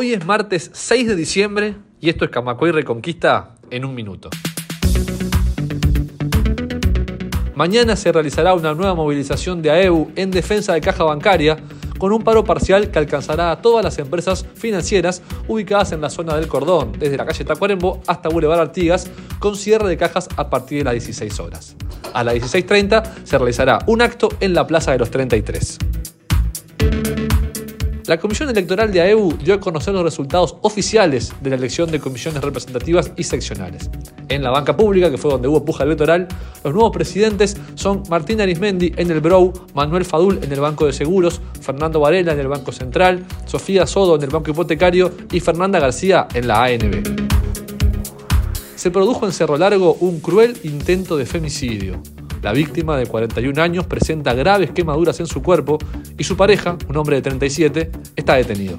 Hoy es martes 6 de diciembre y esto es Camacoy Reconquista en un minuto. Mañana se realizará una nueva movilización de AEU en defensa de caja bancaria con un paro parcial que alcanzará a todas las empresas financieras ubicadas en la zona del cordón, desde la calle Tacuarembó hasta Boulevard Artigas, con cierre de cajas a partir de las 16 horas. A las 16.30 se realizará un acto en la Plaza de los 33. La Comisión Electoral de AEU dio a conocer los resultados oficiales de la elección de comisiones representativas y seccionales. En la banca pública, que fue donde hubo puja electoral, los nuevos presidentes son Martín Arismendi en el BROW, Manuel Fadul en el Banco de Seguros, Fernando Varela en el Banco Central, Sofía Sodo en el Banco Hipotecario y Fernanda García en la ANB. Se produjo en Cerro Largo un cruel intento de femicidio. La víctima de 41 años presenta graves quemaduras en su cuerpo y su pareja, un hombre de 37, está detenido.